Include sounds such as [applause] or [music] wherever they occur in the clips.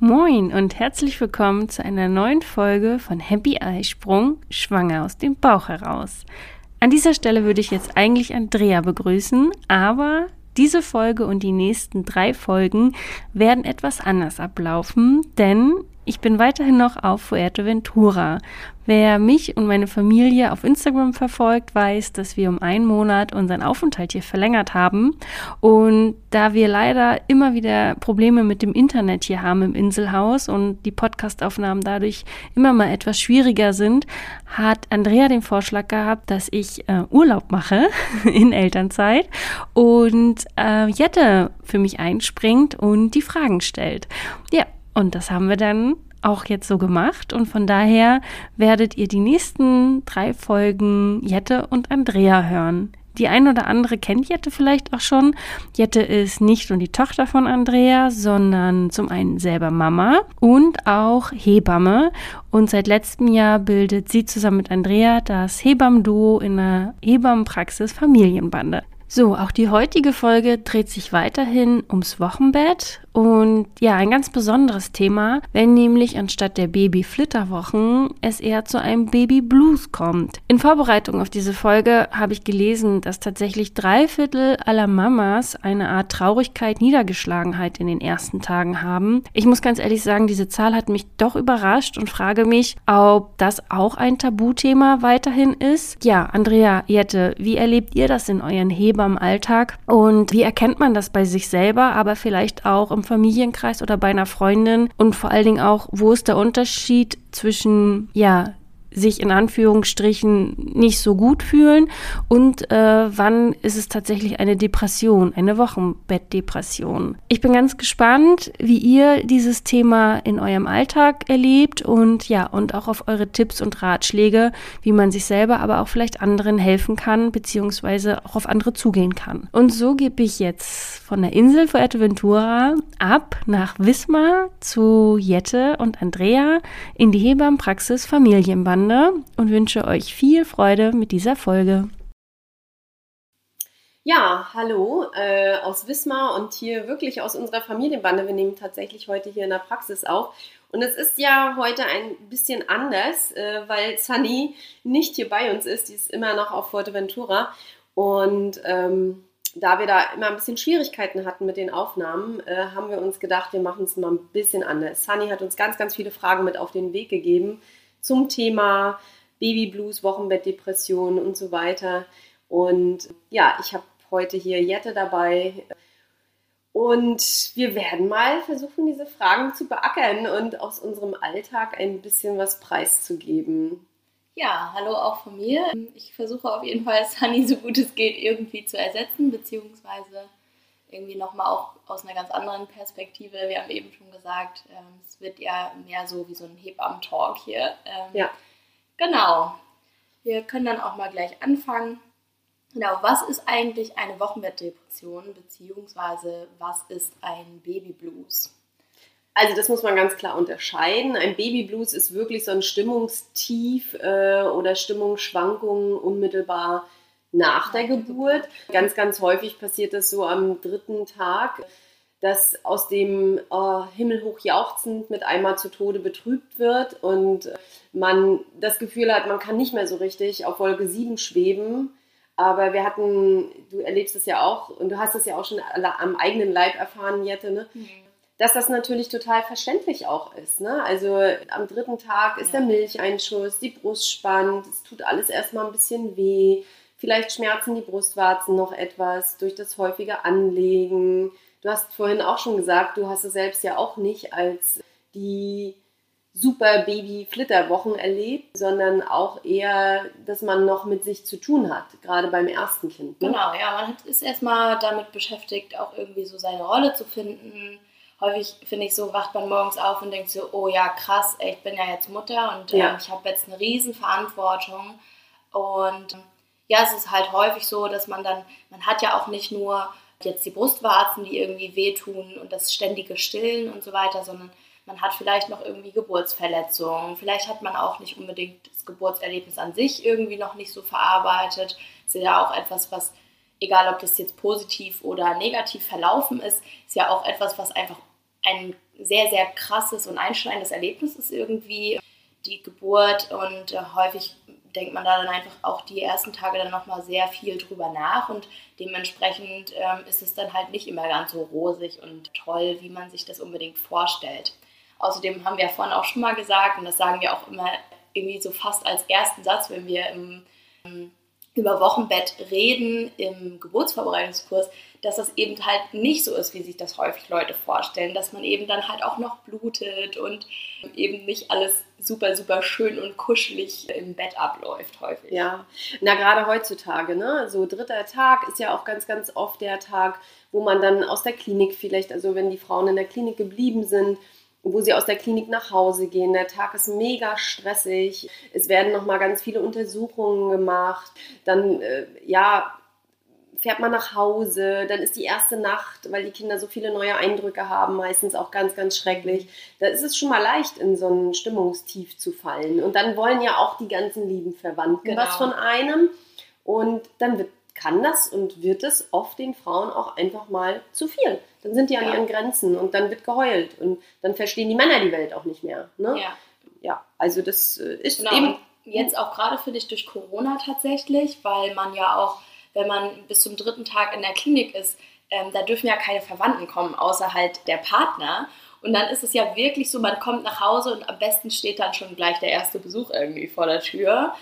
Moin und herzlich willkommen zu einer neuen Folge von Happy Eisprung, schwanger aus dem Bauch heraus. An dieser Stelle würde ich jetzt eigentlich Andrea begrüßen, aber diese Folge und die nächsten drei Folgen werden etwas anders ablaufen, denn ich bin weiterhin noch auf Fuerteventura. Wer mich und meine Familie auf Instagram verfolgt, weiß, dass wir um einen Monat unseren Aufenthalt hier verlängert haben. Und da wir leider immer wieder Probleme mit dem Internet hier haben im Inselhaus und die Podcastaufnahmen dadurch immer mal etwas schwieriger sind, hat Andrea den Vorschlag gehabt, dass ich äh, Urlaub mache [laughs] in Elternzeit und äh, Jette für mich einspringt und die Fragen stellt. Ja, und das haben wir dann auch jetzt so gemacht und von daher werdet ihr die nächsten drei Folgen Jette und Andrea hören. Die ein oder andere kennt Jette vielleicht auch schon. Jette ist nicht nur die Tochter von Andrea, sondern zum einen selber Mama und auch Hebamme. Und seit letztem Jahr bildet sie zusammen mit Andrea das Hebammenduo in der Hebammenpraxis Familienbande. So, auch die heutige Folge dreht sich weiterhin ums Wochenbett und ja, ein ganz besonderes Thema, wenn nämlich anstatt der Baby-Flitterwochen es eher zu einem Baby-Blues kommt. In Vorbereitung auf diese Folge habe ich gelesen, dass tatsächlich drei Viertel aller Mamas eine Art Traurigkeit, Niedergeschlagenheit in den ersten Tagen haben. Ich muss ganz ehrlich sagen, diese Zahl hat mich doch überrascht und frage mich, ob das auch ein Tabuthema weiterhin ist. Ja, Andrea, Jette, wie erlebt ihr das in euren Hebammenalltag und wie erkennt man das bei sich selber, aber vielleicht auch im Familienkreis oder bei einer Freundin und vor allen Dingen auch, wo ist der Unterschied zwischen, ja, sich in Anführungsstrichen nicht so gut fühlen und äh, wann ist es tatsächlich eine Depression, eine Wochenbettdepression. Ich bin ganz gespannt, wie ihr dieses Thema in eurem Alltag erlebt und ja, und auch auf eure Tipps und Ratschläge, wie man sich selber, aber auch vielleicht anderen helfen kann, beziehungsweise auch auf andere zugehen kann. Und so gebe ich jetzt von der Insel Fuerteventura ab nach Wismar zu Jette und Andrea in die Hebammenpraxis Familienbande und wünsche euch viel Freude mit dieser Folge. Ja, hallo äh, aus Wismar und hier wirklich aus unserer Familienbande. Wir nehmen tatsächlich heute hier in der Praxis auf. Und es ist ja heute ein bisschen anders, äh, weil Sunny nicht hier bei uns ist. Die ist immer noch auf Fuerteventura. Und ähm, da wir da immer ein bisschen Schwierigkeiten hatten mit den Aufnahmen, äh, haben wir uns gedacht, wir machen es mal ein bisschen anders. Sunny hat uns ganz, ganz viele Fragen mit auf den Weg gegeben zum Thema Babyblues, Wochenbettdepression und so weiter. Und ja, ich habe heute hier Jette dabei. Und wir werden mal versuchen, diese Fragen zu beackern und aus unserem Alltag ein bisschen was preiszugeben. Ja, hallo auch von mir. Ich versuche auf jeden Fall, Sunny so gut es geht irgendwie zu ersetzen, beziehungsweise irgendwie nochmal auch aus einer ganz anderen Perspektive. Wir haben eben schon gesagt, ähm, es wird ja mehr so wie so ein Hebammen-Talk hier. Ähm, Ja. Genau. Wir können dann auch mal gleich anfangen. Genau, was ist eigentlich eine Wochenbettdepression, beziehungsweise was ist ein Babyblues? Also das muss man ganz klar unterscheiden. Ein Babyblues ist wirklich so ein Stimmungstief äh, oder Stimmungsschwankungen unmittelbar nach der Geburt. Ganz, ganz häufig passiert das so am dritten Tag, dass aus dem äh, himmelhoch jauchzend mit einmal zu Tode betrübt wird und man das Gefühl hat, man kann nicht mehr so richtig auf Wolke 7 schweben. Aber wir hatten, du erlebst es ja auch und du hast es ja auch schon am eigenen Leib erfahren, Jette, ne? dass das natürlich total verständlich auch ist. Ne? Also am dritten Tag ist Ja. der Milcheinschuss, die Brust spannt, es tut alles erstmal ein bisschen weh. Vielleicht schmerzen die Brustwarzen noch etwas durch das häufige Anlegen. Du hast vorhin auch schon gesagt, du hast es selbst ja auch nicht als die super Baby-Flitterwochen erlebt, sondern auch eher, dass man noch mit sich zu tun hat, gerade beim ersten Kind. Ne? Genau, ja, man ist erstmal damit beschäftigt, auch irgendwie so seine Rolle zu finden. Häufig finde ich so, wacht man morgens auf und denkt so, oh ja, krass, ey, ich bin ja jetzt Mutter und ja. ähm, ich habe jetzt eine riesen Verantwortung. Und ja, es ist halt häufig so, dass man dann, man hat ja auch nicht nur jetzt die Brustwarzen, die irgendwie wehtun und das ständige Stillen und so weiter, sondern man hat vielleicht noch irgendwie Geburtsverletzungen, vielleicht hat man auch nicht unbedingt das Geburtserlebnis an sich irgendwie noch nicht so verarbeitet. Das ist ja auch etwas, was, egal ob das jetzt positiv oder negativ verlaufen ist, ist ja auch etwas, was einfach ein sehr, sehr krasses und einschneidendes Erlebnis ist irgendwie, die Geburt und äh, häufig denkt man da dann einfach auch die ersten Tage dann nochmal sehr viel drüber nach und dementsprechend ähm, ist es dann halt nicht immer ganz so rosig und toll, wie man sich das unbedingt vorstellt. Außerdem haben wir ja vorhin auch schon mal gesagt, und das sagen wir auch immer irgendwie so fast als ersten Satz, wenn wir im, im über Wochenbett reden im Geburtsvorbereitungskurs, dass das eben halt nicht so ist, wie sich das häufig Leute vorstellen, dass man eben dann halt auch noch blutet und eben nicht alles super, super schön und kuschelig im Bett abläuft häufig. Ja, na gerade heutzutage, ne? So dritter Tag ist ja auch ganz, ganz oft der Tag, wo man dann aus der Klinik vielleicht, also wenn die Frauen in der Klinik geblieben sind, wo sie aus der Klinik nach Hause gehen. Der Tag ist mega stressig. Es werden noch mal ganz viele Untersuchungen gemacht. Dann äh, ja fährt man nach Hause, dann ist die erste Nacht, weil die Kinder so viele neue Eindrücke haben, meistens auch ganz, ganz schrecklich. Da ist es schon mal leicht, in so ein Stimmungstief zu fallen. Und dann wollen ja auch die ganzen lieben Verwandten genau. was von einem. Und dann wird, kann das und wird es oft den Frauen auch einfach mal zu viel. Dann sind die an ja. ihren Grenzen und dann wird geheult und dann verstehen die Männer die Welt auch nicht mehr. Ne? Ja. ja, also das äh, ist genau. eben. Jetzt auch gerade finde ich durch Corona tatsächlich, weil man ja auch, wenn man bis zum dritten Tag in der Klinik ist, ähm, da dürfen ja keine Verwandten kommen, außer halt der Partner. Und dann ist es ja wirklich so, man kommt nach Hause und am besten steht dann schon gleich der erste Besuch irgendwie vor der Tür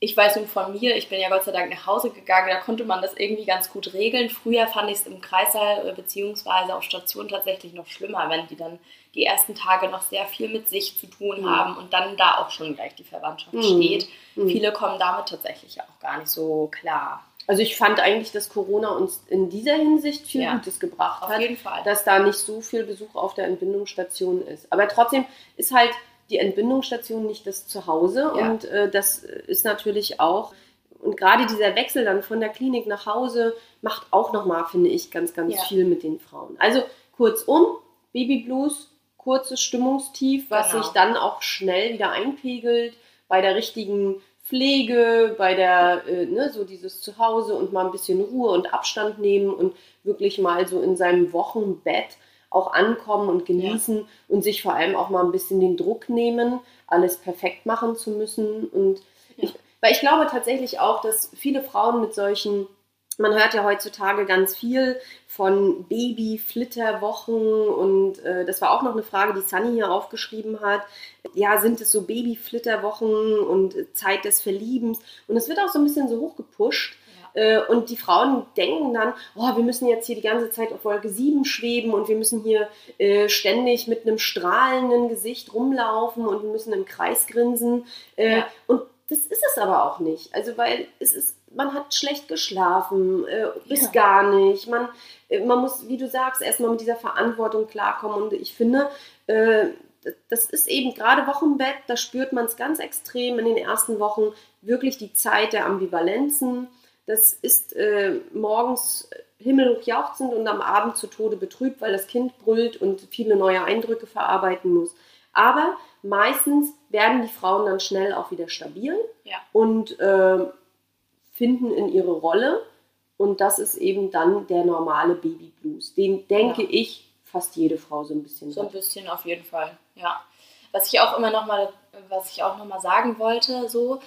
ich weiß nun von mir, ich bin ja Gott sei Dank nach Hause gegangen, da konnte man das irgendwie ganz gut regeln. Früher fand ich es im Kreissaal bzw. auf Station tatsächlich noch schlimmer, wenn die dann die ersten Tage noch sehr viel mit sich zu tun mhm. haben und dann da auch schon gleich die Verwandtschaft mhm. steht. Mhm. Viele kommen damit tatsächlich auch gar nicht so klar. Also ich fand eigentlich, dass Corona uns in dieser Hinsicht viel ja, Gutes gebracht auf hat. Jeden Fall. Dass da nicht so viel Besuch auf der Entbindungsstation ist. Aber trotzdem ist halt die Entbindungsstation nicht das Zuhause. Ja. Und äh, das ist natürlich auch, und gerade dieser Wechsel dann von der Klinik nach Hause macht auch nochmal, finde ich, ganz, ganz ja. viel mit den Frauen. Also kurzum, Babyblues, kurzes Stimmungstief, was genau. sich dann auch schnell wieder einpegelt bei der richtigen Pflege, bei der, äh, ne, so dieses Zuhause und mal ein bisschen Ruhe und Abstand nehmen und wirklich mal so in seinem Wochenbett auch ankommen und genießen ja. und sich vor allem auch mal ein bisschen den Druck nehmen, alles perfekt machen zu müssen. Und ja. ich, weil ich glaube tatsächlich auch, dass viele Frauen mit solchen man hört ja heutzutage ganz viel von Baby-Flitterwochen und äh, das war auch noch eine Frage, die Sunny hier aufgeschrieben hat. Ja, sind es so Baby-Flitterwochen und Zeit des Verliebens? Und es wird auch so ein bisschen so hochgepusht. Äh, und die Frauen denken dann, oh, wir müssen jetzt hier die ganze Zeit auf Wolke 7 schweben und wir müssen hier äh, ständig mit einem strahlenden Gesicht rumlaufen und wir müssen im Kreis grinsen. Äh, ja. Und das ist es aber auch nicht. Also, weil es ist, man hat schlecht geschlafen, äh, bis ja. gar nicht. Man, äh, man muss, wie du sagst, erstmal mit dieser Verantwortung klarkommen. Und ich finde, äh, das ist eben gerade Wochenbett, da spürt man es ganz extrem in den ersten Wochen wirklich die Zeit der Ambivalenzen das ist äh, morgens himmelhoch jauchzend und am Abend zu Tode betrübt, weil das Kind brüllt und viele neue Eindrücke verarbeiten muss. Aber meistens werden die Frauen dann schnell auch wieder stabil ja. und äh, finden in ihre Rolle. Und das ist eben dann der normale Babyblues. Den denke ja. ich fast jede Frau so ein bisschen. So ein bisschen auf jeden Fall, ja. Was ich auch immer noch mal, was ich auch noch mal sagen wollte, so,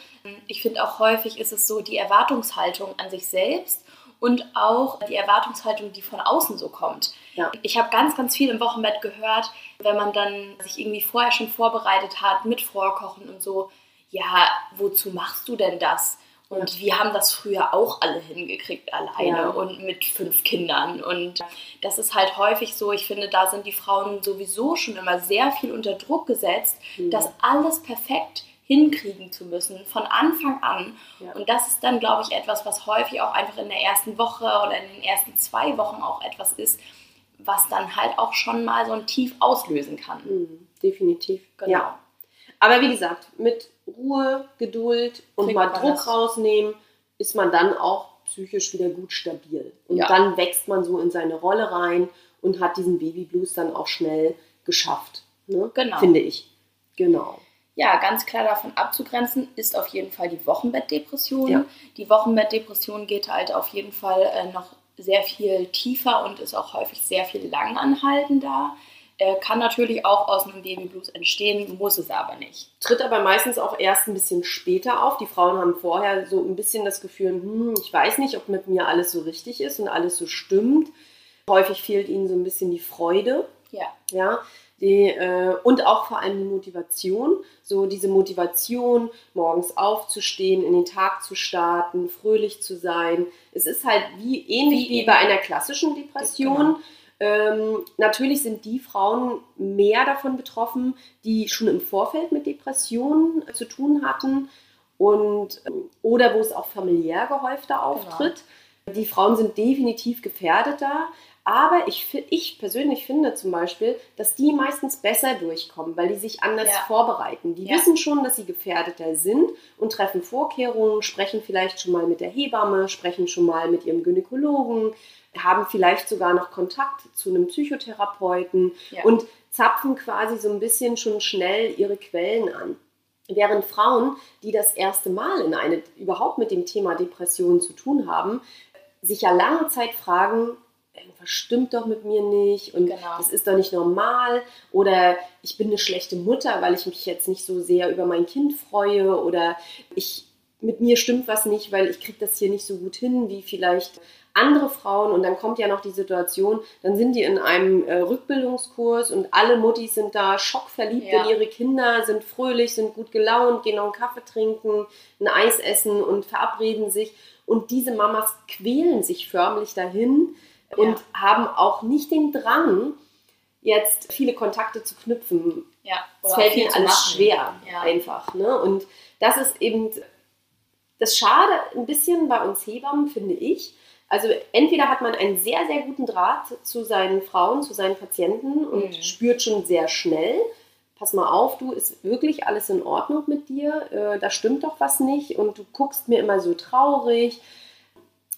ich finde auch häufig ist es so die Erwartungshaltung an sich selbst und auch die Erwartungshaltung, die von außen so kommt. Ja. Ich habe ganz, ganz viel im Wochenbett gehört, wenn man dann sich irgendwie vorher schon vorbereitet hat mit Vorkochen und so, ja, wozu machst du denn das? Und wir haben das früher auch alle hingekriegt alleine Ja. und mit fünf Kindern. Und das ist halt häufig so, ich finde, da sind die Frauen sowieso schon immer sehr viel unter Druck gesetzt, Mhm. das alles perfekt hinkriegen zu müssen, von Anfang an. Ja. Und das ist dann, glaube ich, etwas, was häufig auch einfach in der ersten Woche oder in den ersten zwei Wochen auch etwas ist, was dann halt auch schon mal so ein Tief auslösen kann. Mhm, definitiv. Genau. Ja. Aber wie gesagt, mit Ruhe, Geduld und Kriegt mal Druck das. rausnehmen, ist man dann auch psychisch wieder gut stabil. Und Ja. dann wächst man so in seine Rolle rein und hat diesen Babyblues dann auch schnell geschafft. Ne? Genau. Finde ich. Genau. Ja, ganz klar davon abzugrenzen ist auf jeden Fall die Wochenbettdepression. Ja. Die Wochenbettdepression geht halt auf jeden Fall äh, noch sehr viel tiefer und ist auch häufig sehr viel langanhaltender. Äh, kann natürlich auch aus einem Babyblues entstehen, muss es aber nicht. Tritt aber meistens auch erst ein bisschen später auf. Die Frauen haben vorher so ein bisschen das Gefühl, hm, ich weiß nicht, ob mit mir alles so richtig ist und alles so stimmt. Häufig fehlt ihnen so ein bisschen die Freude. Ja, ja, die, äh, und auch vor allem die Motivation, so diese Motivation, morgens aufzustehen, in den Tag zu starten, fröhlich zu sein. Es ist halt wie ähnlich Wie wie, bei einer klassischen Depression. Ähm, natürlich sind die Frauen mehr davon betroffen, die schon im Vorfeld mit Depressionen äh, zu tun hatten und ähm, oder wo es auch familiär gehäufter auftritt. Die Frauen sind definitiv gefährdeter. Aber ich, ich persönlich finde zum Beispiel, dass die meistens besser durchkommen, weil die sich anders Ja. vorbereiten. Die Ja. wissen schon, dass sie gefährdeter sind und treffen Vorkehrungen, sprechen vielleicht schon mal mit der Hebamme, sprechen schon mal mit ihrem Gynäkologen, haben vielleicht sogar noch Kontakt zu einem Psychotherapeuten Ja. und zapfen quasi so ein bisschen schon schnell ihre Quellen an. Während Frauen, die das erste Mal in eine, überhaupt mit dem Thema Depression zu tun haben, sich ja lange Zeit fragen, irgendwas stimmt doch mit mir nicht und Genau. das ist doch nicht normal oder ich bin eine schlechte Mutter, weil ich mich jetzt nicht so sehr über mein Kind freue oder ich mit mir stimmt was nicht, weil ich kriege das hier nicht so gut hin wie vielleicht andere Frauen und dann kommt ja noch die Situation, dann sind die in einem äh, Rückbildungskurs und alle Muttis sind da schockverliebt Ja. in ihre Kinder, sind fröhlich, sind gut gelaunt, gehen noch einen Kaffee trinken, ein Eis essen und verabreden sich und diese Mamas quälen sich förmlich dahin und haben auch nicht den Drang, jetzt viele Kontakte zu knüpfen. ja. Es fällt ihnen alles schwer, Ja. einfach. Ne? Und das ist eben das Schade ein bisschen bei uns Hebammen, finde ich. Also entweder hat man einen sehr, sehr guten Draht zu seinen Frauen, zu seinen Patienten und Mhm. spürt schon sehr schnell, pass mal auf, du, ist wirklich alles in Ordnung mit dir, äh, da stimmt doch was nicht und du guckst mir immer so traurig.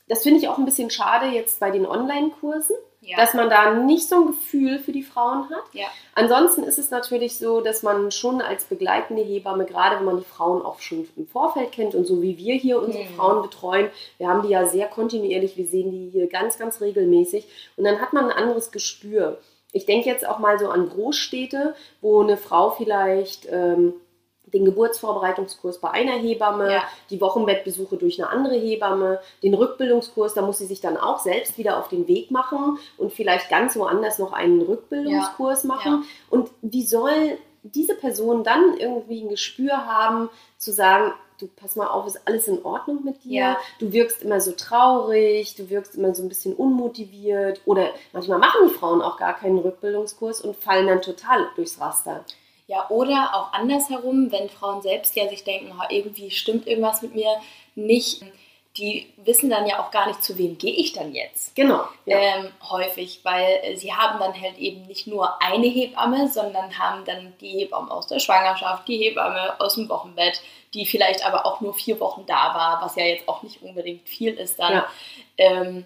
Das finde ich auch ein bisschen schade jetzt bei den Online-Kursen, Ja. dass man da nicht so ein Gefühl für die Frauen hat. ja. Ansonsten ist es natürlich so, dass man schon als begleitende Hebamme, gerade wenn man die Frauen auch schon im Vorfeld kennt und so wie wir hier unsere Mhm. Frauen betreuen, wir haben die ja sehr kontinuierlich, wir sehen die hier ganz, ganz regelmäßig und dann hat man ein anderes Gespür. Ich denke jetzt auch mal so an Großstädte, wo eine Frau vielleicht ähm, den Geburtsvorbereitungskurs bei einer Hebamme, Ja. die Wochenbettbesuche durch eine andere Hebamme, den Rückbildungskurs, da muss sie sich dann auch selbst wieder auf den Weg machen und vielleicht ganz woanders noch einen Rückbildungskurs machen. Und wie soll diese Person dann irgendwie ein Gespür haben, zu sagen, du pass mal auf, ist alles in Ordnung mit dir? Ja. Du wirkst immer so traurig, du wirkst immer so ein bisschen unmotiviert oder manchmal machen die Frauen auch gar keinen Rückbildungskurs und fallen dann total durchs Raster. Ja, oder auch andersherum, wenn Frauen selbst ja sich denken, "Ha, irgendwie stimmt irgendwas mit mir nicht, die wissen dann ja auch gar nicht, zu wem gehe ich dann jetzt. Genau. Ja. Ähm, häufig, weil äh, sie haben dann halt eben nicht nur eine Hebamme, sondern haben dann die Hebamme aus der Schwangerschaft, die Hebamme aus dem Wochenbett, die vielleicht aber auch nur vier Wochen da war, was ja jetzt auch nicht unbedingt viel ist dann. Ja. Ähm,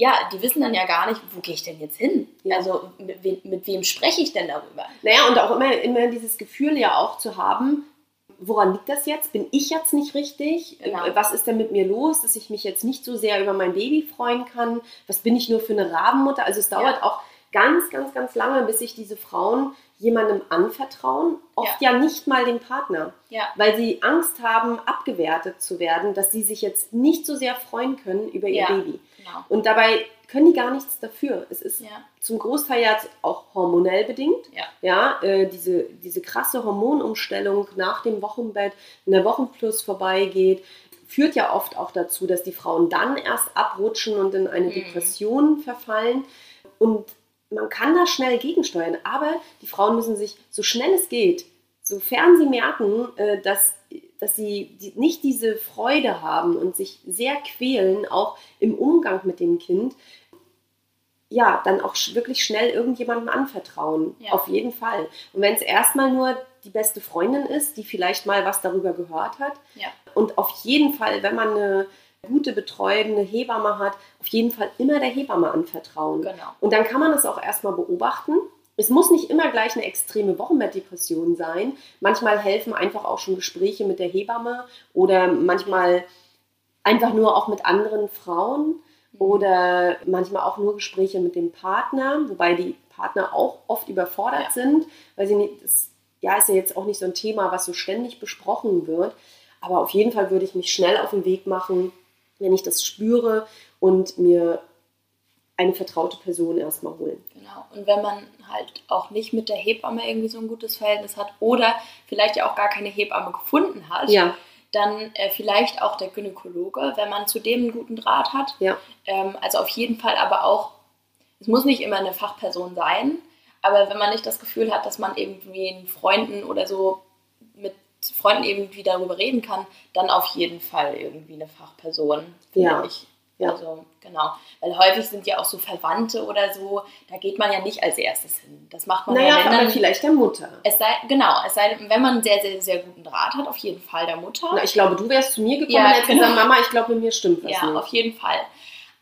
ja, die wissen dann ja gar nicht, wo gehe ich denn jetzt hin? Ja. Also mit, wem- mit wem spreche ich denn darüber? Naja, und auch immer, immer dieses Gefühl ja auch zu haben, woran liegt das jetzt? Bin ich jetzt nicht richtig? Genau. Äh, Was ist denn mit mir los, dass ich mich jetzt nicht so sehr über mein Baby freuen kann? Was bin ich nur für eine Rabenmutter? Also es dauert auch ganz, ganz, ganz lange, bis sich diese Frauen jemandem anvertrauen. Oft ja, nicht mal dem Partner, Ja. weil sie Angst haben, abgewertet zu werden, dass sie sich jetzt nicht so sehr freuen können über ihr Ja. Baby. Genau. Und dabei können die gar nichts dafür. Es ist Ja. zum Großteil ja auch hormonell bedingt. Ja. Ja, äh, diese, diese krasse Hormonumstellung nach dem Wochenbett, wenn der Wochenfluss vorbeigeht. führt ja oft auch dazu, dass die Frauen dann erst abrutschen und in eine Mhm. Depression verfallen. Und man kann da schnell gegensteuern, aber die Frauen müssen sich so schnell es geht, sofern sie merken, äh, dass, dass sie nicht diese Freude haben und sich sehr quälen, auch im Umgang mit dem Kind, ja, dann auch wirklich schnell irgendjemandem anvertrauen. Ja. Auf jeden Fall. Und wenn es erstmal nur die beste Freundin ist, die vielleicht mal was darüber gehört hat, Ja. und auf jeden Fall, wenn man eine gute betreuende Hebamme hat, auf jeden Fall immer der Hebamme anvertrauen. Genau. Und dann kann man das auch erstmal beobachten. Es muss nicht immer gleich eine extreme Wochenbettdepression sein. Manchmal helfen einfach auch schon Gespräche mit der Hebamme oder manchmal einfach nur auch mit anderen Frauen oder manchmal auch nur Gespräche mit dem Partner, wobei die Partner auch oft überfordert Ja. sind, weil sie nicht, das ja, ist ja jetzt auch nicht so ein Thema, was so ständig besprochen wird. Aber auf jeden Fall würde ich mich schnell auf den Weg machen, wenn ich das spüre und mir eine vertraute Person erstmal holen. Genau. Und wenn man halt auch nicht mit der Hebamme irgendwie so ein gutes Verhältnis hat oder vielleicht ja auch gar keine Hebamme gefunden hat, Ja, dann äh, vielleicht auch der Gynäkologe, wenn man zu dem einen guten Draht hat. ja, Ähm, also auf jeden Fall aber auch, es muss nicht immer eine Fachperson sein, aber wenn man nicht das Gefühl hat, dass man irgendwie einen Freunden oder so Freunden irgendwie darüber reden kann, dann auf jeden Fall irgendwie eine Fachperson, finde Ja. ich. Ja. Also, genau. Weil häufig sind ja auch so Verwandte oder so, da geht man ja nicht als erstes hin. Das macht man naja, ja, wenn dann, vielleicht der Mutter. es sei, genau, es sei denn, wenn man einen sehr, sehr, sehr guten Draht hat, auf jeden Fall der Mutter. Na, ich glaube, du wärst zu mir gekommen Ja, und hättest genau. gesagt, Mama, ich glaube, mit mir stimmt was Ja, nicht. auf jeden Fall.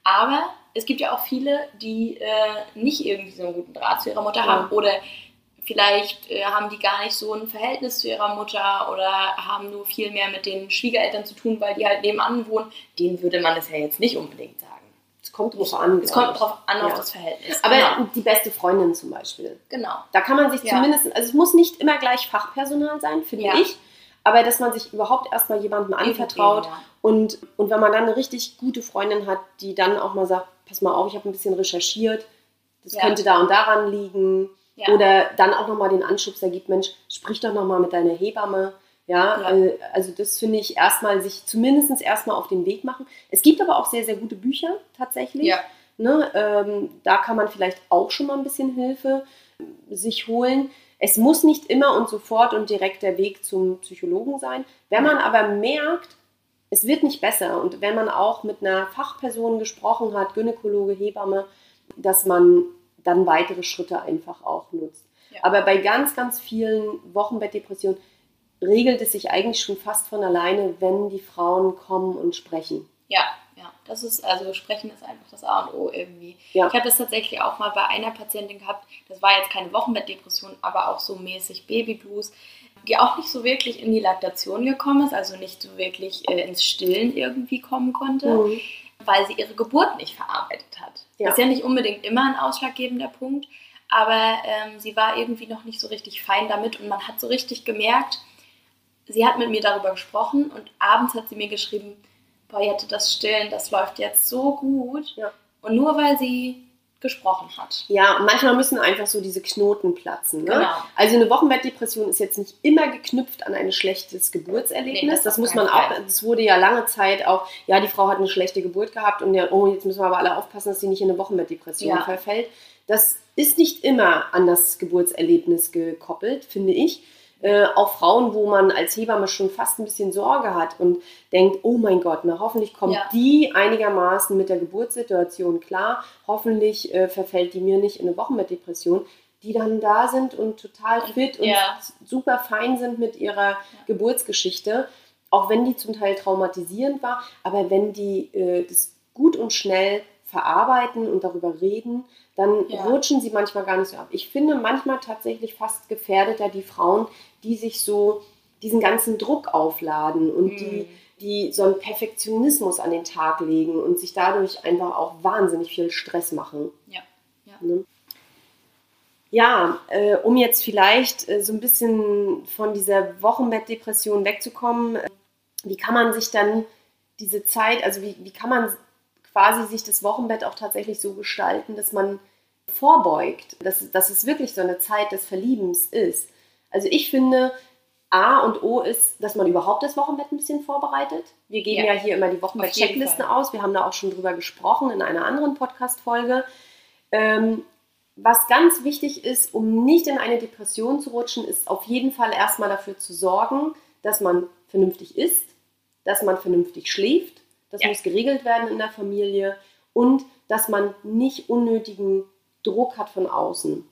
Aber es gibt ja auch viele, die äh, nicht irgendwie so einen guten Draht zu ihrer Mutter Ja. haben oder vielleicht äh, haben die gar nicht so ein Verhältnis zu ihrer Mutter oder haben nur viel mehr mit den Schwiegereltern zu tun, weil die halt nebenan wohnen. Denen würde man das ja jetzt nicht unbedingt sagen. Es kommt drauf an. Es kommt drauf an auf Ja. das Verhältnis. Aber genau. die beste Freundin zum Beispiel. genau. Da kann man sich Ja. zumindest, also es muss nicht immer gleich Fachpersonal sein, finde Ja. ich, aber dass man sich überhaupt erstmal jemandem anvertraut ja. und, und wenn man dann eine richtig gute Freundin hat, die dann auch mal sagt, pass mal auf, ich habe ein bisschen recherchiert, das Ja. könnte da und daran liegen Ja. oder dann auch nochmal den Anschubser gibt, Mensch, sprich doch nochmal mit deiner Hebamme. Ja, Ja. äh, also das finde ich erstmal sich zumindest erstmal auf den Weg machen. Es gibt aber auch sehr, sehr gute Bücher tatsächlich. Ja. Ne, ähm, da kann man vielleicht auch schon mal ein bisschen Hilfe sich holen. Es muss nicht immer und sofort und direkt der Weg zum Psychologen sein. Wenn man aber merkt, es wird nicht besser und wenn man auch mit einer Fachperson gesprochen hat, Gynäkologe, Hebamme, dass man dann weitere Schritte einfach auch nutzt. Ja. Aber bei ganz, ganz vielen Wochenbettdepressionen regelt es sich eigentlich schon fast von alleine, wenn die Frauen kommen und sprechen. Ja, ja. Das ist, also sprechen ist einfach das A und O irgendwie. Ja. Ich habe das tatsächlich auch mal bei einer Patientin gehabt, das war jetzt keine Wochenbettdepression, aber auch so mäßig Babyblues, die auch nicht so wirklich in die Laktation gekommen ist, also nicht so wirklich äh, ins Stillen irgendwie kommen konnte, Mhm. weil sie ihre Geburt nicht verarbeitet hat. Ja. Das ist ja nicht unbedingt immer ein ausschlaggebender Punkt, aber ähm, sie war irgendwie noch nicht so richtig fein damit und man hat so richtig gemerkt, sie hat mit mir darüber gesprochen und abends hat sie mir geschrieben, boah, Jette, das Stillen, das läuft jetzt so gut. Ja. Und nur weil sie gesprochen hat. Ja, manchmal müssen einfach so diese Knoten platzen. Ne? Genau. Also eine Wochenbettdepression ist jetzt nicht immer geknüpft an ein schlechtes Geburtserlebnis. Nee, das das muss man auch, das wurde ja lange Zeit auch, ja, die Frau hat eine schlechte Geburt gehabt und ja, oh, jetzt müssen wir aber alle aufpassen, dass sie nicht in eine Wochenbettdepression Ja. verfällt. Das ist nicht immer an das Geburtserlebnis gekoppelt, finde ich. Äh, auch Frauen, wo man als Hebamme schon fast ein bisschen Sorge hat und denkt, oh mein Gott, na hoffentlich kommt Ja. die einigermaßen mit der Geburtssituation klar, hoffentlich äh, verfällt die mir nicht in eine Wochenbettdepression, die dann da sind und total fit und Ja. super fein sind mit ihrer Geburtsgeschichte, auch wenn die zum Teil traumatisierend war, aber wenn die äh, das gut und schnell verarbeiten und darüber reden, dann Ja. rutschen sie manchmal gar nicht so ab. Ich finde manchmal tatsächlich fast gefährdeter die Frauen, die sich so diesen ganzen Druck aufladen und Mhm. die, die so einen Perfektionismus an den Tag legen und sich dadurch einfach auch wahnsinnig viel Stress machen. Ja. ja. Ne? Ja, äh, um jetzt vielleicht äh, so ein bisschen von dieser Wochenbettdepression wegzukommen, äh, wie kann man sich dann diese Zeit, also wie, wie kann man quasi sich das Wochenbett auch tatsächlich so gestalten, dass man vorbeugt, dass, dass es wirklich so eine Zeit des Verliebens ist. Also ich finde, A und O ist, dass man überhaupt das Wochenbett ein bisschen vorbereitet. Wir geben ja, Ja. hier immer die Wochenbett-Checklisten aus. Wir haben da auch schon drüber gesprochen in einer anderen Podcast-Folge. Ähm, was ganz wichtig ist, um nicht in eine Depression zu rutschen, ist auf jeden Fall erstmal dafür zu sorgen, dass man vernünftig isst, dass man vernünftig schläft. Das Ja. muss geregelt werden in der Familie und dass man nicht unnötigen Druck hat von außen.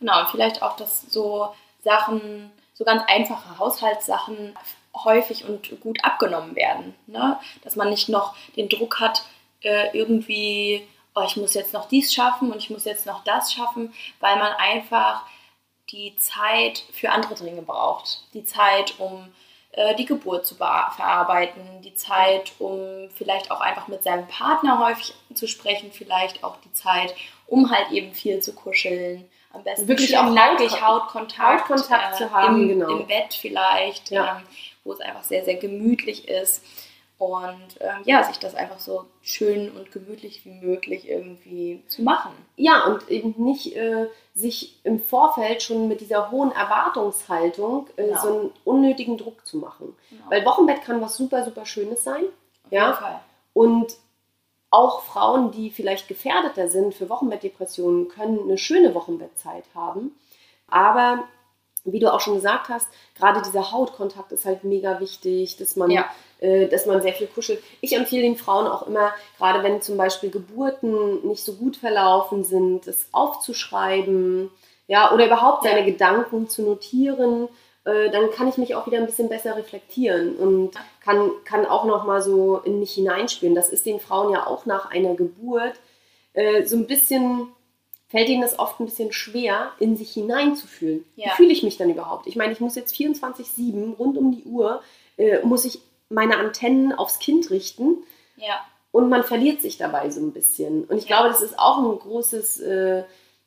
Genau, und vielleicht auch, dass so Sachen, so ganz einfache Haushaltssachen häufig und gut abgenommen werden. Ne? Dass man nicht noch den Druck hat, äh, irgendwie, oh, ich muss jetzt noch dies schaffen und ich muss jetzt noch das schaffen, weil man einfach die Zeit für andere Dinge braucht. Die Zeit, um die Geburt zu verarbeiten, die Zeit, um vielleicht auch einfach mit seinem Partner häufig zu sprechen, vielleicht auch die Zeit, um halt eben viel zu kuscheln. Am besten Wirklich auch nackig Haut- Hautkontakt, Hautkontakt zu haben, im, genau. im Bett vielleicht, Ja. ähm, wo es einfach sehr, sehr gemütlich ist. Und ähm, ja, sich das einfach so schön und gemütlich wie möglich irgendwie zu machen. Ja, und eben nicht äh, sich im Vorfeld schon mit dieser hohen Erwartungshaltung äh, Genau. so einen unnötigen Druck zu machen. Genau. Weil Wochenbett kann was super, super Schönes sein. Auf ja. jeden Fall. Und auch Frauen, die vielleicht gefährdeter sind für Wochenbettdepressionen, können eine schöne Wochenbettzeit haben. Aber wie du auch schon gesagt hast, gerade dieser Hautkontakt ist halt mega wichtig, dass man, Ja. Äh, dass man sehr viel kuschelt. Ich empfehle den Frauen auch immer, gerade wenn zum Beispiel Geburten nicht so gut verlaufen sind, das aufzuschreiben, ja, oder überhaupt Ja. seine Gedanken zu notieren. Äh, dann kann ich mich auch wieder ein bisschen besser reflektieren und kann, kann auch noch mal so in mich hineinspüren. Das ist den Frauen ja auch nach einer Geburt äh, so ein bisschen fällt ihnen das oft ein bisschen schwer, in sich hineinzufühlen. Ja. Wie fühle ich mich dann überhaupt? Ich meine, ich muss jetzt 24-7 rund um die Uhr, äh, muss ich meine Antennen aufs Kind richten Ja. und man verliert sich dabei so ein bisschen. Und ich Ja. glaube, das ist auch ein großes, äh,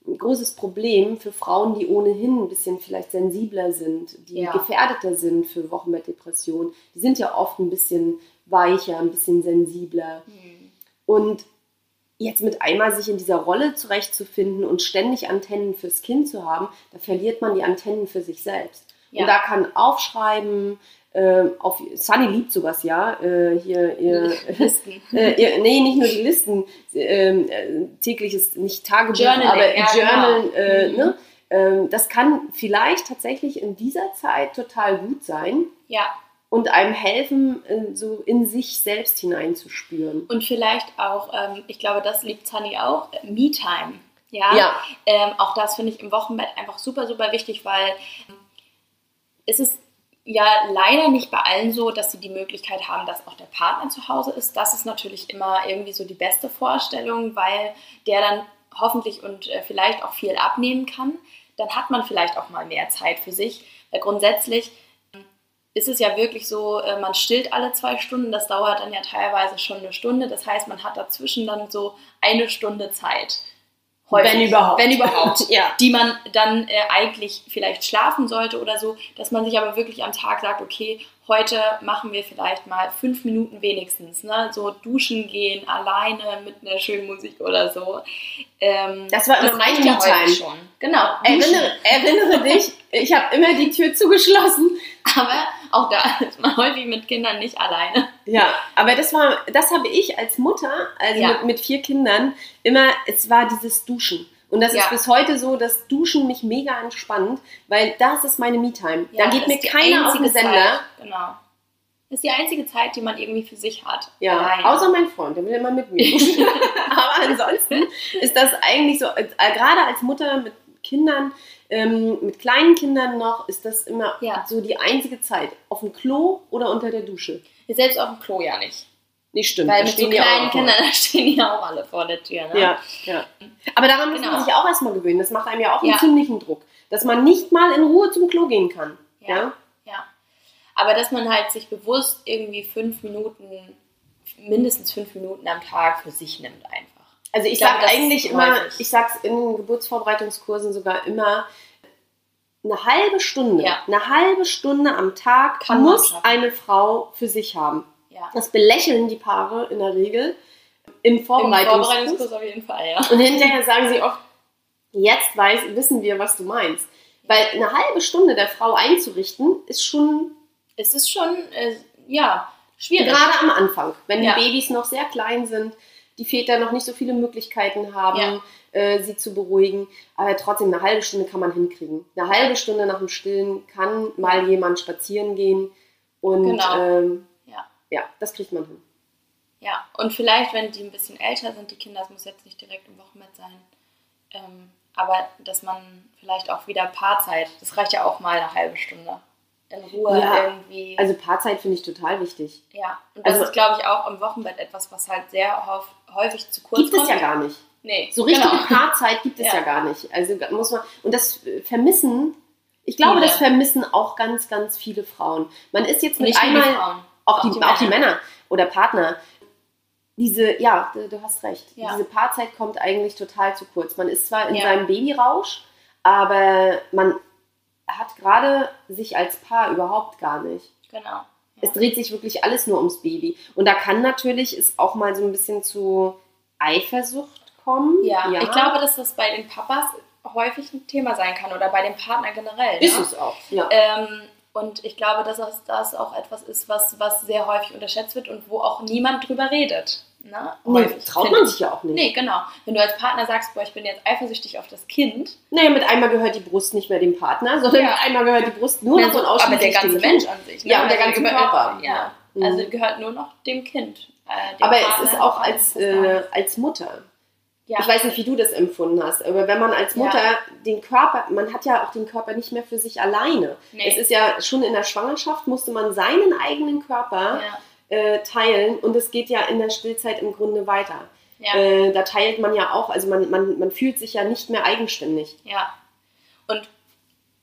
ein großes Problem für Frauen, die ohnehin ein bisschen vielleicht sensibler sind, die Ja. gefährdeter sind für Wochenbettdepressionen. Die sind ja oft ein bisschen weicher, ein bisschen sensibler. Hm. Und jetzt mit einmal sich in dieser Rolle zurechtzufinden und ständig Antennen fürs Kind zu haben, da verliert man die Antennen für sich selbst. Ja. Und da kann Aufschreiben, äh, auf, Sunny liebt sowas ja, äh, hier ihr, [laughs] Listen. äh, ihr, nee, nicht nur die Listen, ähm, äh, tägliches, nicht Tagebuch, Journaling, aber ja, Journal, genau. äh, Mhm. ne? ähm, das kann vielleicht tatsächlich in dieser Zeit total gut sein Ja. und einem helfen, äh, so in sich selbst hineinzuspüren. Und vielleicht auch, ähm, ich glaube, das liebt Sunny auch, Me-Time. Ja. Ja. Ähm, auch das finde ich im Wochenbett einfach super, super wichtig, weil ähm, es ist ja leider nicht bei allen so, dass sie die Möglichkeit haben, dass auch der Partner zu Hause ist. Das ist natürlich immer irgendwie so die beste Vorstellung, weil der dann hoffentlich und äh, vielleicht auch viel abnehmen kann. Dann hat man vielleicht auch mal mehr Zeit für sich. Weil grundsätzlich ähm, ist es ja wirklich so, äh, man stillt alle zwei Stunden. Das dauert dann ja teilweise schon eine Stunde. Das heißt, man hat dazwischen dann so eine Stunde Zeit. Wenn überhaupt. Wenn überhaupt [laughs] Ja. die man dann äh, eigentlich vielleicht schlafen sollte oder so, dass man sich aber wirklich am Tag sagt, okay, heute machen wir vielleicht mal fünf Minuten wenigstens, ne? so duschen gehen, alleine mit einer schönen Musik oder so. Ähm, Das war immer meine reicht ja häufig schon. Genau. Erinnere, erinnere dich, ich habe immer die Tür zugeschlossen. aber auch da ist man häufig mit Kindern nicht alleine. Ja, aber das war, das habe ich als Mutter, also Ja. mit, mit vier Kindern, immer, es war dieses Duschen. Und das Ja. ist bis heute so, dass Duschen mich mega entspannt, weil das ist meine Me-Time. da Ja, geht das mir keiner auf den Sender. Zeit, Genau. Das ist die einzige Zeit, die man irgendwie für sich hat. Ja, Alleine. außer mein Freund, der will immer mit mir duschen. [laughs] Aber ansonsten ist das eigentlich so, äh, gerade als Mutter mit Kindern, ähm, mit kleinen Kindern noch, ist das immer Ja. so die einzige Zeit. Auf dem Klo oder unter der Dusche. Selbst auf dem Klo ja nicht. Nee, stimmt. Weil mit so kleinen. Kindern, stehen die ja [laughs] auch alle vor der Tür. Ne? Ja, ja. Aber daran muss man Genau. sich auch erstmal gewöhnen. Das macht einem ja auch einen Ja. ziemlichen Druck. Dass man nicht mal in Ruhe zum Klo gehen kann. Ja. Ja. Ja. Aber dass man halt sich bewusst irgendwie fünf Minuten, mindestens fünf Minuten am Tag für sich nimmt einfach. Also ich, Ich sage eigentlich immer, häufig. ich sag's in Geburtsvorbereitungskursen sogar immer, eine halbe Stunde, Ja. eine halbe Stunde am Tag Kann muss eine Frau für sich haben. Ja. Das belächeln die Paare in der Regel im Im Vorbereitungskurs. Vorbereitungskurs auf jeden Fall, ja. Und hinterher sagen sie oft, jetzt weiß, wissen wir, was du meinst. Weil eine halbe Stunde der Frau einzurichten, ist schon Es ist schon, äh, ja, schwierig. gerade am Anfang, wenn Ja. die Babys noch sehr klein sind, die Väter noch nicht so viele Möglichkeiten haben, Ja. äh, sie zu beruhigen. Aber trotzdem, eine halbe Stunde kann man hinkriegen. Eine halbe Stunde nach dem Stillen kann mal jemand spazieren gehen. Und Genau. ähm, Ja. das kriegt man hin. Ja, und vielleicht, wenn die ein bisschen älter sind, die Kinder, das muss jetzt nicht direkt im Wochenbett sein, ähm, aber dass man vielleicht auch wieder Paarzeit, das reicht ja auch mal eine halbe Stunde, in Ruhe Ja, irgendwie. Also Paarzeit finde ich total wichtig. ja, und das also- ist, glaube ich, auch im Wochenbett etwas, was halt sehr häuf- häufig zu kurz Gibt es kommt. ja gar nicht. Nee, So richtige genau. [laughs] Paarzeit gibt es ja. Ja. gar nicht. Also muss man und das äh, vermissen. Ich glaube, Viele. das vermissen auch ganz, ganz viele Frauen. Man ist jetzt mit Nicht nur die auch, die, auch die Männer oder Partner. Diese, ja, du, du hast recht. Ja. Diese Paarzeit kommt eigentlich total zu kurz. Man ist zwar in Ja. seinem Babyrausch, aber man hat gerade sich als Paar überhaupt gar nicht. Genau. Es dreht sich wirklich alles nur ums Baby. Und da kann natürlich es auch mal so ein bisschen zu Eifersucht kommen. Ja, ich glaube, dass das bei den Papas häufig ein Thema sein kann oder bei dem Partner generell. ist ne? es auch. Ja. Ähm, und ich glaube, dass das, auch etwas ist, was, was sehr häufig unterschätzt wird und wo auch niemand drüber redet. Ne? Nee, traut man ich. sich ja auch nicht. Nee, genau. Wenn du als Partner sagst, boah, ich bin jetzt eifersüchtig auf das Kind, Naja, mit einmal gehört die Brust nicht mehr dem Partner, sondern Ja. mit einmal gehört die Brust nur noch also, und aber ausschließlich der ganze Kind. Mensch an sich. Ne? Ja, und der Also ganze gehört- Körper. Ja, Mhm. also gehört nur noch dem Kind. Äh, dem Aber es Partner ist auch als, äh, als Mutter. Ja. Ich weiß nicht, wie du das empfunden hast, aber wenn man als Ja. Mutter den Körper, man hat ja auch den Körper nicht mehr für sich alleine. Nee. Es ist ja schon in der Schwangerschaft, musste man seinen eigenen Körper ja. äh, teilen und es geht ja in der Stillzeit im Grunde weiter. Ja. Äh, da teilt man ja auch, also man, man, man fühlt sich ja nicht mehr eigenständig. Ja. Und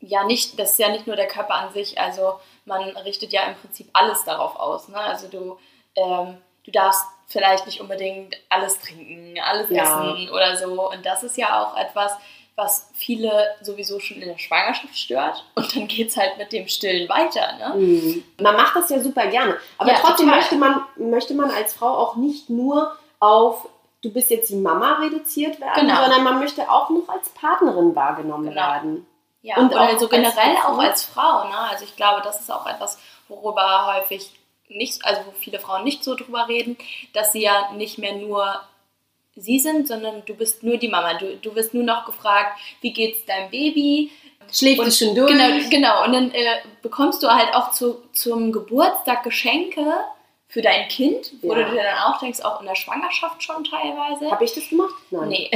ja, nicht, das ist ja nicht nur der Körper an sich, also man richtet ja im Prinzip alles darauf aus. Ne? Also du, ähm, du darfst vielleicht nicht unbedingt alles trinken, alles Ja. essen oder so. Und das ist ja auch etwas, was viele sowieso schon in der Schwangerschaft stört. Und dann geht es halt mit dem Stillen weiter. Ne? Mhm. Man macht das ja super gerne. Aber Ja, trotzdem total. möchte man, möchte man als Frau auch nicht nur auf, du bist jetzt die Mama reduziert werden, Genau. sondern man möchte auch noch als Partnerin wahrgenommen Genau. werden. Ja, Und und auch oder so als generell Frau. auch als Frau. Ne? Also ich glaube, das ist auch etwas, worüber häufig nicht, also wo viele Frauen nicht so drüber reden, dass sie ja nicht mehr nur sie sind, sondern du bist nur die Mama. Du, du wirst nur noch gefragt, wie geht's deinem Baby? Schläft es schon durch? Genau, genau. Und dann äh, bekommst du halt auch zu, zum Geburtstag Geschenke für dein Kind, wo Ja. du dir dann auch denkst, auch in der Schwangerschaft schon teilweise. Habe ich das gemacht? Nein. Nee.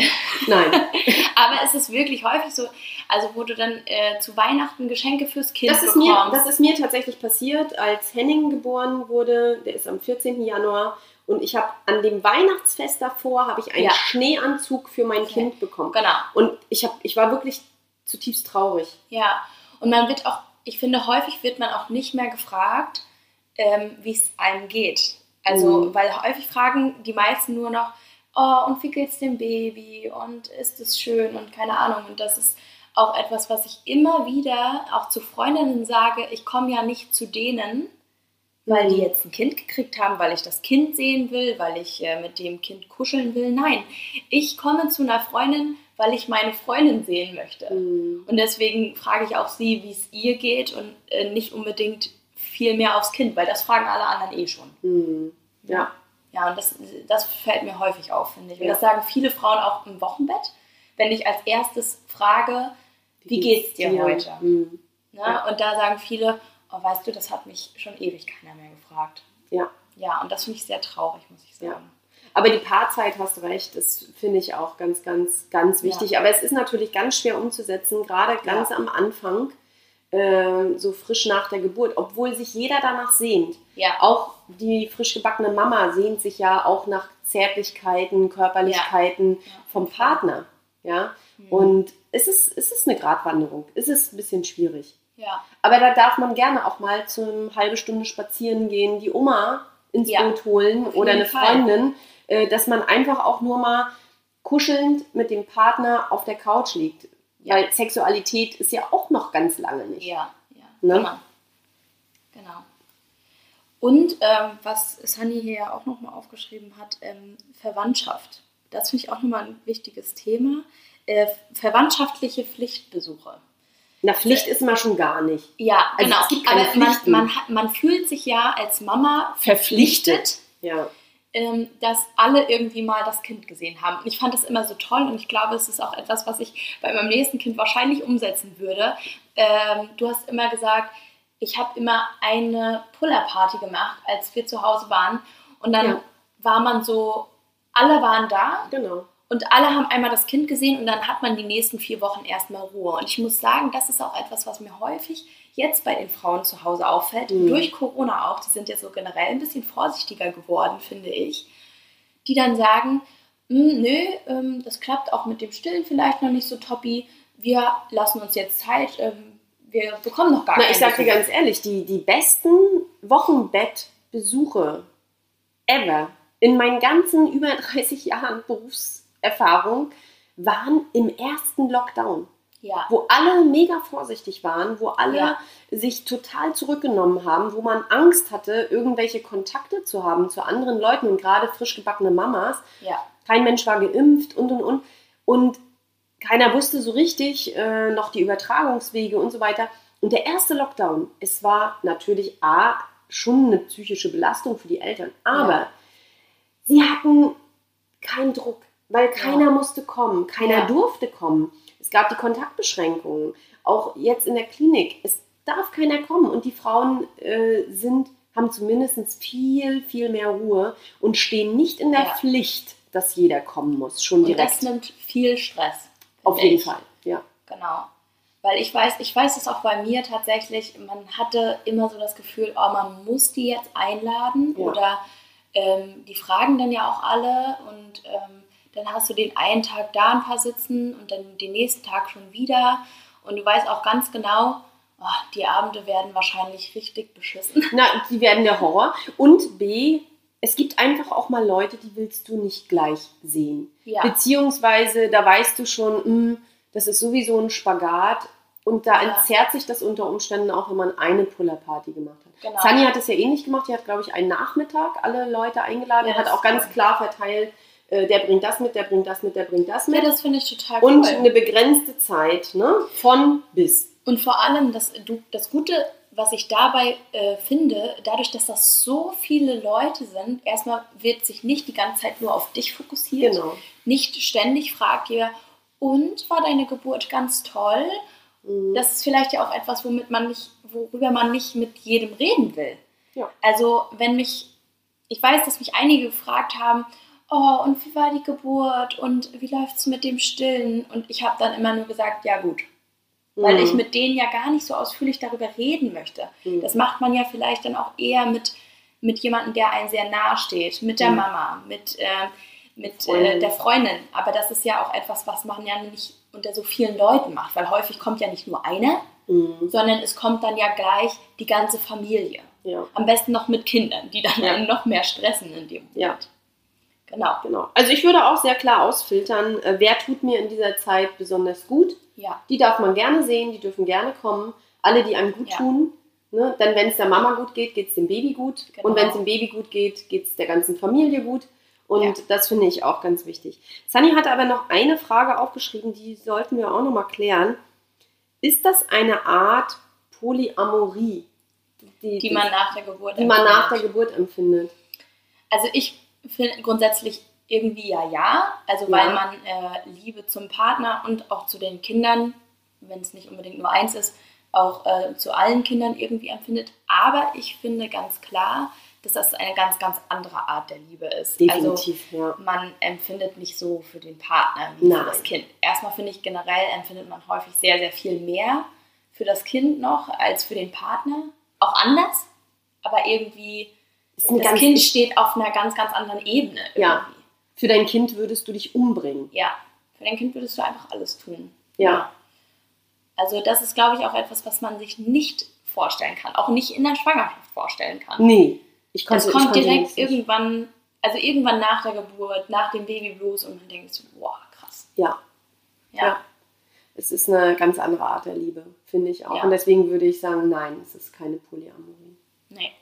Nein. [laughs] Aber es ist wirklich häufig so, also wo du dann äh, zu Weihnachten Geschenke fürs Kind Das ist, bekommst. mir, das ist mir tatsächlich passiert, als Henning geboren wurde. Der ist am 14. Januar. Und ich habe an dem Weihnachtsfest davor habe ich einen Ja. Schneeanzug für mein Okay. Kind bekommen. genau, Und ich, hab, ich war wirklich zutiefst traurig. ja. Und man wird auch, ich finde, häufig wird man auch nicht mehr gefragt, ähm, wie es einem geht. Also, Mhm. weil häufig fragen die meisten nur noch, oh, und wie geht's dem Baby und ist es schön und keine Ahnung. Und das ist auch etwas, was ich immer wieder auch zu Freundinnen sage, ich komme ja nicht zu denen, weil die Mhm. jetzt ein Kind gekriegt haben, weil ich das Kind sehen will, weil ich äh, mit dem Kind kuscheln will. Nein, ich komme zu einer Freundin, weil ich meine Freundin sehen möchte. Mhm. Und deswegen frage ich auch sie, wie es ihr geht und äh, nicht unbedingt viel mehr aufs Kind, weil das fragen alle anderen eh schon. Mhm. Ja. Ja, und das, das fällt mir häufig auf, finde ich. Und Ja. das sagen viele Frauen auch im Wochenbett, wenn ich als erstes frage, wie geht's dir heute? Mhm. Ne? Ja. Und da sagen viele, oh, weißt du, das hat mich schon ewig keiner mehr gefragt. Ja. Ja, und das finde ich sehr traurig, muss ich Ja. sagen. Aber die Paarzeit, hast du recht, das finde ich auch ganz, ganz, ganz wichtig. Aber es ist natürlich ganz schwer umzusetzen, gerade ganz am Anfang, ähm, so frisch nach der Geburt, obwohl sich jeder danach sehnt. Ja, Auch die frisch gebackene Mama sehnt sich ja auch nach Zärtlichkeiten, Körperlichkeiten Ja. vom Partner. Ja. Mhm. Und es ist, es ist eine Gratwanderung. Es ist ein bisschen schwierig. ja, Aber da darf man gerne auch mal zum halbe Stunde spazieren gehen, die Oma ins Ja, Boot holen oder eine Fall. Freundin, äh, dass man einfach auch nur mal kuschelnd mit dem Partner auf der Couch liegt. Ja. Weil Sexualität ist ja auch noch ganz lange nicht. ja, ja. Ne? Genau. Genau. Und ähm, was Sunny hier ja auch nochmal aufgeschrieben hat, ähm, Verwandtschaft. Das finde ich auch nochmal ein wichtiges Thema. Äh, verwandtschaftliche Pflichtbesuche. Na, Pflicht ist man schon gar nicht. Ja, Also genau. es gibt keine Aber man, man, man fühlt sich ja als Mama verpflichtet, Ja. Ähm, dass alle irgendwie mal das Kind gesehen haben. Und ich fand das immer so toll und ich glaube, es ist auch etwas, was ich bei meinem nächsten Kind wahrscheinlich umsetzen würde. Ähm, du hast immer gesagt, ich habe immer eine Puller-Party gemacht, als wir zu Hause waren. Und dann Ja. war man so, alle waren da Genau. Und alle haben einmal das Kind gesehen und dann hat man die nächsten vier Wochen erstmal Ruhe. Und ich muss sagen, das ist auch etwas, was mir häufig jetzt bei den Frauen zu Hause auffällt, Mhm. durch Corona auch. Die sind jetzt so generell ein bisschen vorsichtiger geworden, finde ich. Die dann sagen, "Hm, nö, ähm, das klappt auch mit dem Stillen vielleicht noch nicht so toppi. Wir lassen uns jetzt Zeit. Ähm, wir bekommen noch gar Na, keinen ich sag dir Besuch." ganz ehrlich, die, die besten Wochenbettbesuche ever in meinen ganzen über 30 Jahren Berufserfahrung waren im ersten Lockdown, Ja, wo alle mega vorsichtig waren, wo alle Ja. sich total zurückgenommen haben, wo man Angst hatte, irgendwelche Kontakte zu haben zu anderen Leuten und gerade frisch gebackene Mamas. ja, Kein Mensch war geimpft und und und. Und keiner wusste so richtig äh, noch die Übertragungswege und so weiter. Und der erste Lockdown, es war natürlich A, schon eine psychische Belastung für die Eltern, aber sie hatten weil keiner musste kommen, keiner Ja. durfte kommen. Es gab die Kontaktbeschränkungen, auch jetzt in der Klinik. Es darf keiner kommen und die Frauen äh, sind, haben zumindest viel, viel mehr Ruhe und stehen nicht in der Ja. Pflicht, dass jeder kommen muss, schon und das direkt. nimmt viel Stress. Auf jeden ich. Fall, ja. Genau. Weil ich weiß, ich weiß es auch bei mir tatsächlich, man hatte immer so das Gefühl, oh, man muss die jetzt einladen Ja. oder ähm, die fragen dann ja auch alle und ähm, dann hast du den einen Tag da ein paar sitzen und dann den nächsten Tag schon wieder und du weißt auch ganz genau, oh, die Abende werden wahrscheinlich richtig beschissen. Na, die werden der Horror. Und B, es gibt einfach auch mal Leute, die willst du nicht gleich sehen. Ja. Beziehungsweise, da weißt du schon, hm, das ist sowieso ein Spagat. Und da Ja. entzerrt sich das unter Umständen auch, wenn man eine Pullerparty gemacht hat. Genau. Sunny hat es ja ähnlich gemacht. Die hat, glaube ich, einen Nachmittag alle Leute eingeladen. Ja, Er hat auch ganz klar verteilt, äh, der bringt das mit, der bringt das mit, der bringt das Ja, mit. das finde ich total Und cool. eine begrenzte Zeit, ne? Von bis. Und vor allem das, du, das Gute, was ich dabei äh, finde, dadurch, dass das so viele Leute sind, erstmal wird sich nicht die ganze Zeit nur auf dich fokussiert. Genau. Nicht ständig fragt ihr, und war deine Geburt ganz toll? Mhm. Das ist vielleicht ja auch etwas, womit man nicht, worüber man nicht mit jedem reden will. Ja. Also wenn mich, ich weiß, dass mich einige gefragt haben, oh, und wie war die Geburt und wie läuft es mit dem Stillen? Und ich habe dann immer nur gesagt, ja gut, weil Mhm. ich mit denen ja gar nicht so ausführlich darüber reden möchte. Mhm. Das macht man ja vielleicht dann auch eher mit, mit jemandem, der einem sehr nahe steht, mit der Mhm. Mama, mit, äh, mit äh, Freundin. der Freundin. Aber das ist ja auch etwas, was man ja nicht unter so vielen Leuten macht, weil häufig kommt ja nicht nur einer, Mhm. sondern es kommt dann ja gleich die ganze Familie. Ja. Am besten noch mit Kindern, die dann Ja. noch mehr stressen in dem Moment. Ja. Genau. Genau. Also ich würde auch sehr klar ausfiltern, äh, wer tut mir in dieser Zeit besonders gut. Ja. Die darf man gerne sehen, die dürfen gerne kommen. Alle, die einem gut Ja. tun. Ne? Dann, wenn es der Mama gut geht, geht es dem Baby gut. Genau. Und wenn es dem Baby gut geht, geht es der ganzen Familie gut. Und Ja. das finde ich auch ganz wichtig. Sunny hatte aber noch eine Frage aufgeschrieben, die sollten wir auch nochmal klären. Ist das eine Art Polyamorie, die, Die man nach der Geburt die man nach der empfindet? Geburt empfindet? Also ich grundsätzlich irgendwie ja ja, also Ja. weil man äh, Liebe zum Partner und auch zu den Kindern, wenn es nicht unbedingt nur eins ist, auch äh, zu allen Kindern irgendwie empfindet. Aber ich finde ganz klar, dass das eine ganz, ganz andere Art der Liebe ist. Also Definitiv, ja. man empfindet nicht so für den Partner wie Nein. für das Kind. Erstmal finde ich generell empfindet man häufig sehr, sehr viel mehr für das Kind noch als für den Partner. Auch anders, aber irgendwie Ist das Kind steht auf einer ganz, ganz anderen Ebene. Ja. Irgendwie. Für dein Kind würdest du dich umbringen. Ja. Für dein Kind würdest du einfach alles tun. Ja. Also das ist, glaube ich, auch etwas, was man sich nicht vorstellen kann. Auch nicht in der Schwangerschaft vorstellen kann. Nee. Ich konnte, Es ich kommt direkt das irgendwann, also irgendwann nach der Geburt, nach dem Babyblues und man denkt so, boah, krass. Ja. Ja. Ja. Es ist eine ganz andere Art der Liebe, finde ich auch. Ja. Und deswegen würde ich sagen, nein, es ist keine Polyamorie. Nee.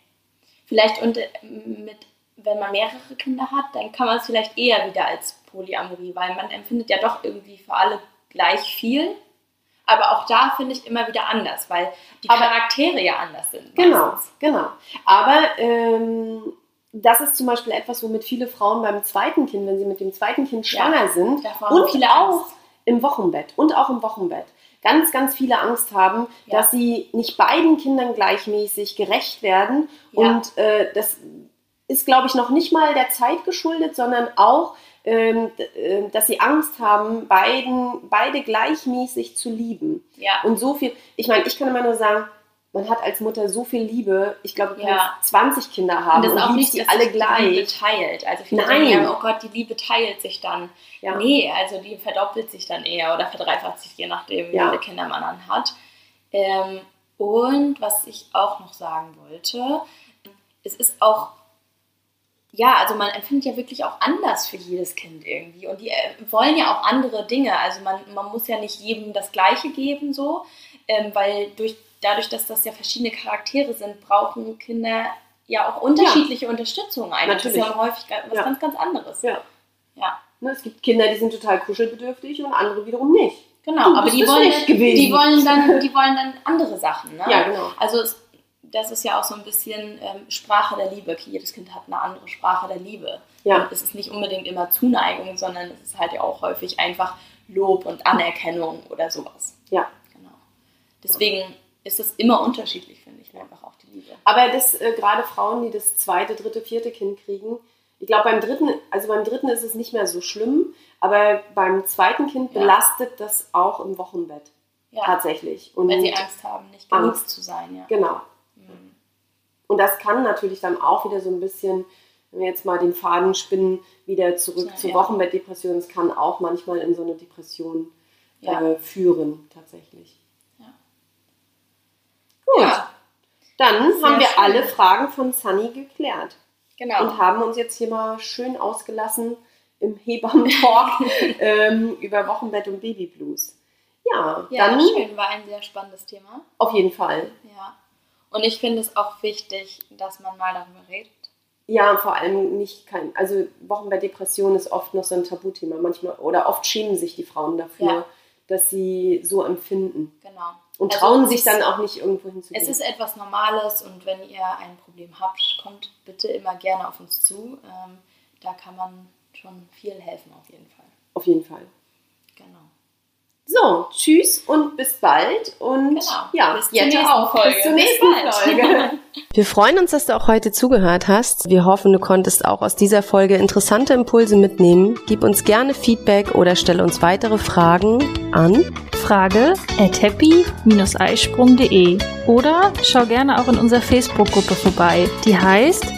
Vielleicht und äh, mit, wenn man mehrere Kinder hat, dann kann man es vielleicht eher wieder als Polyamorie, weil man empfindet ja doch irgendwie für alle gleich viel. aber auch da finde ich immer wieder anders, weil die Charaktere ja anders sind. Genau, meistens. genau. Aber ähm, das ist zum Beispiel etwas, womit viele Frauen beim zweiten Kind, wenn sie mit dem zweiten Kind Ja, schwanger sind davor haben und viele auch im Wochenbett und auch im Wochenbett ganz, ganz viele Angst haben, Ja. dass sie nicht beiden Kindern gleichmäßig gerecht werden. Ja. Und äh, das ist, glaube ich, noch nicht mal der Zeit geschuldet, sondern auch, ähm, d- äh, dass sie Angst haben, beiden, beide gleichmäßig zu lieben. Ja. Und so viel, ich meine, ich kann immer nur sagen, man hat als Mutter so viel Liebe. Ich glaube, du Ja. kannst 20 Kinder haben Und das und, ist auch nicht, sie dass alle sich die Liebe gleich. teilt. Also viele Nein. ja, oh Gott, die Liebe teilt sich dann. Ja. Nee, also die verdoppelt sich dann eher oder verdreifacht sich, je nachdem, wie Ja. viele Kinder man dann hat. Ähm, und was ich auch noch sagen wollte, es ist auch, ja, also man empfindet ja wirklich auch anders für jedes Kind irgendwie. Und die äh, wollen ja auch andere Dinge. Also man, man muss ja nicht jedem das Gleiche geben, so, ähm, weil durch, dadurch, dass das ja verschiedene Charaktere sind, brauchen Kinder ja auch unterschiedliche Unterstützung. Einfach. Das ist Natürlich. ja häufig was Ja. ganz, ganz anderes. Ja. Ja. Ne, es gibt Kinder, die sind total kuschelbedürftig und andere wiederum nicht. Genau, aber die wollen, die wollen dann, [laughs] die wollen dann andere Sachen. Ne? Ja, genau. Also es, das ist ja auch so ein bisschen ähm, Sprache der Liebe. Jedes Kind hat eine andere Sprache der Liebe. Ja. Und es ist nicht unbedingt immer Zuneigung, sondern es ist halt ja auch häufig einfach Lob und Anerkennung oder sowas. Ja. Genau. Deswegen ist es immer unterschiedlich, finde ich, einfach auch die Liebe. Aber das äh, gerade Frauen, die das zweite, dritte, vierte Kind kriegen, ich glaube beim dritten, also beim dritten ist es nicht mehr so schlimm, aber beim zweiten Kind Ja. belastet das auch im Wochenbett Ja, tatsächlich. Und weil sie Angst haben, nicht genug Angst. zu sein. Ja. Genau. Mhm. Und das kann natürlich dann auch wieder so ein bisschen, wenn wir jetzt mal den Faden spinnen, wieder zurück Ja, zur. Wochenbettdepression. Es kann auch manchmal in so eine Depression äh, führen, tatsächlich. Gut, Ja. dann Sehr haben wir schön. alle Fragen von Sunny geklärt Genau. und haben uns jetzt hier mal schön ausgelassen im Hebammen-Talk [laughs] ähm, über Wochenbett und Babyblues. Ja, ja, dann schön, war ein sehr spannendes Thema. auf jeden Fall. Ja. Und ich finde es auch wichtig, dass man mal darüber redet. Ja, vor allem nicht kein, also Wochenbettdepression ist oft noch so ein Tabuthema. Manchmal oder oft schämen sich die Frauen dafür, Ja. Dass sie so empfinden Genau. und Also trauen sich dann auch nicht irgendwo hinzugehen. Es ist etwas Normales und wenn ihr ein Problem habt, kommt bitte immer gerne auf uns zu. Ähm, da kann man schon viel helfen, auf jeden Fall. auf jeden Fall. Genau. So, tschüss und bis bald und Genau. ja, Bis zur nächsten Folge. Bis zur Bis nächsten bald. Folge. [laughs] Wir freuen uns, dass du auch heute zugehört hast. Wir hoffen, du konntest auch aus dieser Folge interessante Impulse mitnehmen. Gib uns gerne Feedback oder stell uns weitere Fragen an Frage at happy-eisprung.de oder schau gerne auch in unserer Facebook-Gruppe vorbei. Die heißt